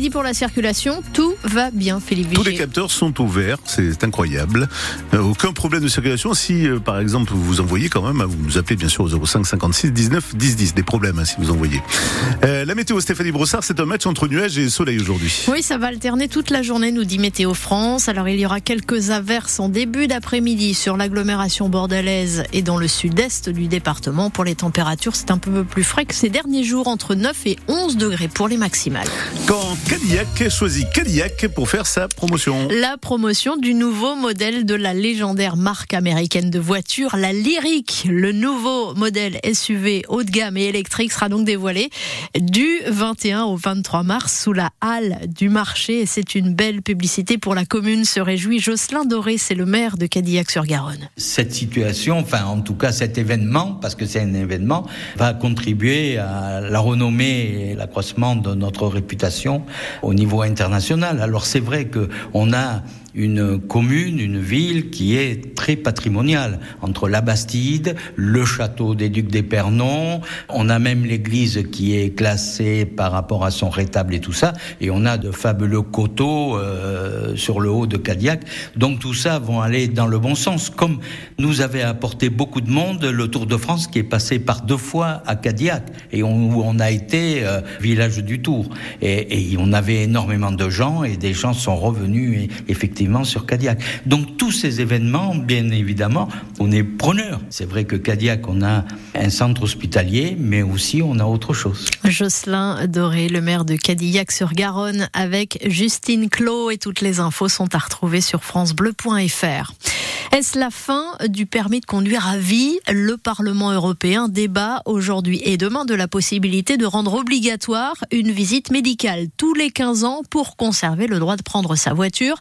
Midi pour la circulation, tout va bien, Philippe Tous les Vigier. capteurs sont ouverts, c'est incroyable. Euh, aucun problème de circulation. Si, euh, par exemple, vous vous envoyez quand même, hein, vous nous appelez bien sûr au 05 56 19 10 10. Des problèmes hein, si vous envoyez. Euh, la météo Stéphanie Brossard, c'est un match entre nuages et soleil aujourd'hui. Oui, ça va alterner toute la journée, nous dit Météo France. Alors, il y aura quelques averses en début d'après-midi sur l'agglomération bordelaise et dans le sud-est du département. Pour les températures, c'est un peu plus frais que ces derniers jours, entre 9 et 11 degrés pour les maximales. Quand Cadillac choisit Cadillac pour faire sa promotion. La promotion du nouveau modèle de la légendaire marque américaine de voitures, la Lyric. Le nouveau modèle SUV haut de gamme et électrique sera donc dévoilé du 21 au 23 mars sous la halle du marché. Et c'est une belle publicité pour la commune, se réjouit Jocelyn Doré, c'est le maire de Cadillac-sur-Garonne. cette situation, enfin en tout cas cet événement, parce que c'est un événement, va contribuer à la renommée et l'accroissement de notre réputation au niveau international. Alors c'est vrai que on a une commune, une ville qui est très patrimoniale. Entre la Bastide, le château des Ducs d'Épernon, on a même l'église qui est classée par rapport à son rétable et tout ça, et on a de fabuleux coteaux euh, sur le haut de Cadillac. Donc tout ça vont aller dans le bon sens, comme nous avait apporté beaucoup de monde le Tour de France qui est passé par deux fois à Cadillac et où on a été euh, village du Tour. Et, et on avait énormément de gens et des gens sont revenus et- effectivement sur Cadillac. Donc tous ces événements, bien évidemment, on est preneur. C'est vrai que Cadillac, on a un centre hospitalier, mais aussi on a autre chose. Jocelyn Doré, le maire de Cadillac-sur-Garonne, avec Justine Clos et toutes les infos sont à retrouver sur francebleu.fr. Est-ce la fin du permis de conduire à vie? Le Parlement européen débat aujourd'hui et demain de la possibilité de rendre obligatoire une visite médicale tous les 15 ans pour conserver le droit de prendre sa voiture.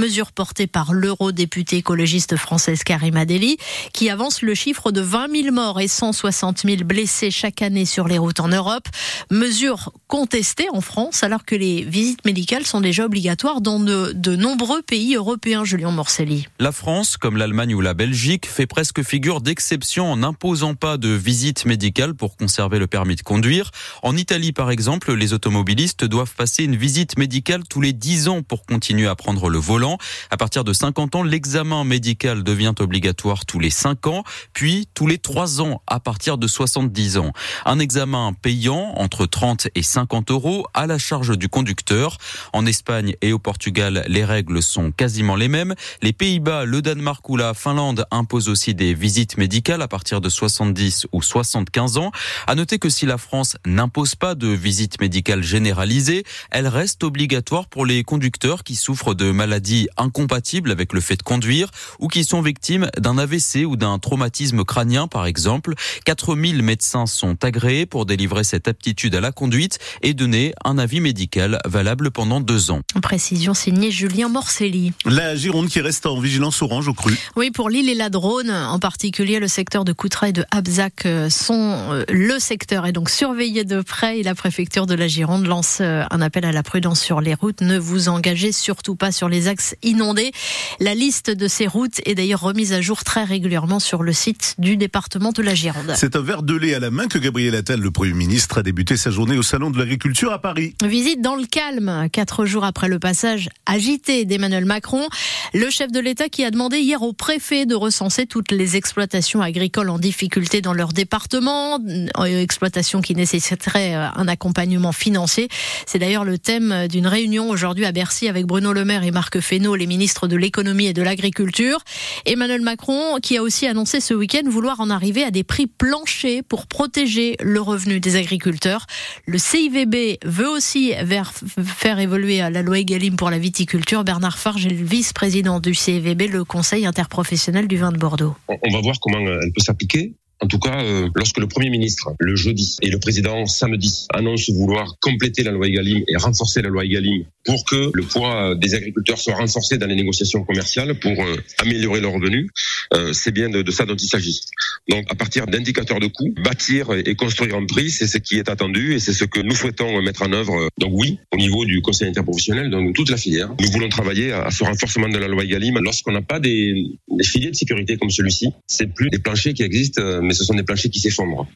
Mesure portée par l'eurodéputée écologiste française Karima Deli, qui avance le chiffre de 20 000 morts et 160 000 blessés chaque année sur les routes en Europe. Mesure contestée en France alors que les visites médicales sont déjà obligatoires dans de, nombreux pays européens, Julien Morcelli. La France, comme l'Allemagne ou la Belgique, fait presque figure d'exception en n'imposant pas de visite médicale pour conserver le permis de conduire. En Italie, par exemple, les automobilistes doivent passer une visite médicale tous les 10 ans pour continuer à prendre le volant. À partir de 50 ans, l'examen médical devient obligatoire tous les 5 ans, puis tous les 3 ans à partir de 70 ans. Un examen payant entre 30 et 50 euros à la charge du conducteur. En Espagne et au Portugal, les règles sont quasiment les mêmes. Les Pays-Bas, le Danemark ou la Finlande imposent aussi des visites médicales à partir de 70 ou 75 ans. À noter que si la France n'impose pas de visite médicale généralisée, elle reste obligatoire pour les conducteurs qui souffrent de maladies incompatibles avec le fait de conduire ou qui sont victimes d'un AVC ou d'un traumatisme crânien par exemple. 4000 médecins sont agréés pour délivrer cette aptitude à la conduite et donner un avis médical valable pendant deux ans. Précision signée Julien Morcelli. La Gironde qui reste en vigilance orange au cru. Oui, pour l'île et la Drône, en particulier le secteur de Coutray et de Abzac euh, sont euh, le secteur est donc surveillé de près et la préfecture de la Gironde lance euh, un appel à la prudence sur les routes. Ne vous engagez surtout pas sur les axes inondés. La liste de ces routes est d'ailleurs remise à jour très régulièrement sur le site du département de la Gironde. C'est un verre de lait à la main que Gabriel Attal, le Premier ministre, a débuté sa journée au Salon de l'Agriculture à Paris. Visite dans le calme, quatre jours après le passage agité d'Emmanuel Macron. Le chef de l'État qui a demandé hier au préfet de recenser toutes les exploitations agricoles en difficulté dans leur département, euh, exploitations qui nécessiteraient euh, un accompagnement financier. C'est d'ailleurs le thème d'une réunion aujourd'hui à Bercy avec Bruno Le Maire et Marc Fesneau, les ministres de l'économie et de l'agriculture. Emmanuel Macron qui a aussi annoncé ce week-end vouloir en arriver à des prix planchers pour protéger le revenu des agriculteurs. Le CIVB veut aussi faire évoluer la loi Egalim pour la viticulture. Bernard Farge est le vice-président du CIVB, le Conseil interprofessionnel du vin de Bordeaux. on on va voir comment euh, elle peut s'appliquer. En tout cas, euh, lorsque le Premier ministre, le jeudi, et le président, samedi, annoncent vouloir compléter la loi Egalim et renforcer la loi Egalim pour que le poids des agriculteurs soit renforcé dans les négociations commerciales pour euh, améliorer leurs revenus, euh, c'est bien de, de, ça dont il s'agit. Donc, à partir d'indicateurs de coûts, bâtir et construire un prix, c'est ce qui est attendu et c'est ce que nous souhaitons mettre en œuvre. Donc oui, au niveau du Conseil interprofessionnel, donc toute la filière, nous voulons travailler à ce renforcement de la loi Egalim lorsqu'on n'a pas des, des filiers de sécurité comme celui-ci. C'est plus des planchers qui existent, mais ce sont des planchers qui s'effondrent.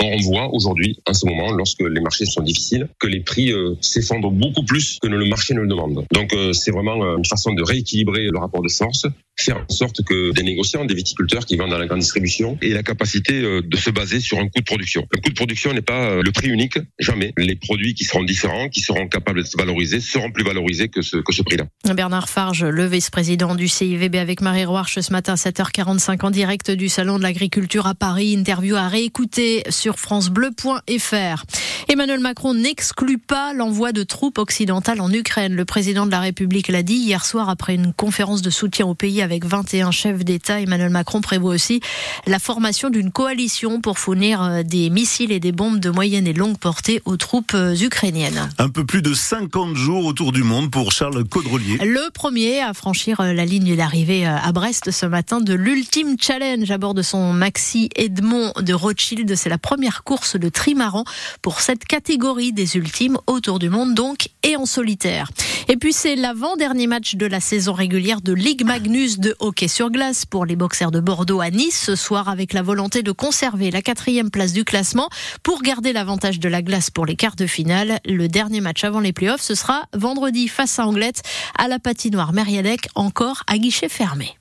On voit aujourd'hui, en ce moment, lorsque les marchés sont difficiles, que les prix euh, s'effondrent beaucoup plus que le marché ne le demande. Donc euh, c'est vraiment euh, une façon de rééquilibrer le rapport de force, faire en sorte que des négociants, des viticulteurs qui vendent dans la grande distribution aient la capacité de se baser sur un coût de production. Un coût de production n'est pas le prix unique, jamais. Les produits qui seront différents, qui seront capables de se valoriser, seront plus valorisés que ce, que ce prix-là. Bernard Farge, le vice-président du CIVB avec Marie Roarche ce matin à 7h45 en direct du Salon de l'Agriculture à Paris. Interview à réécouter sur francebleu.fr. Emmanuel Macron n'exclut pas l'envoi de troupes occidentales en Ukraine. Le président de la République l'a dit hier soir après une conférence de soutien au pays avec 21 chefs d'État. Emmanuel Macron prévoit aussi la formation d'une coalition pour fournir euh, des missiles et des bombes de moyenne et longue portée aux troupes euh, ukrainiennes. Un peu plus de 50 jours autour du monde pour Charles Caudrelier. Le premier à franchir euh, la ligne d'arrivée à Brest ce matin de l'Ultime Challenge à bord de son Maxi Edmond de Rothschild. C'est la première course de trimaran pour cette catégorie des ultimes autour du monde donc et en solitaire. Et puis c'est l'avant-dernier match de la saison régulière de Ligue Magnus de hockey sur glace pour les boxers de Bordeaux à Nice ce soir avec la volonté de conserver la quatrième place du classement pour garder l'avantage de la glace pour les quarts de finale. Le dernier match avant les playoffs ce sera vendredi face à Anglette à la patinoire Meriadec encore à guichet fermé.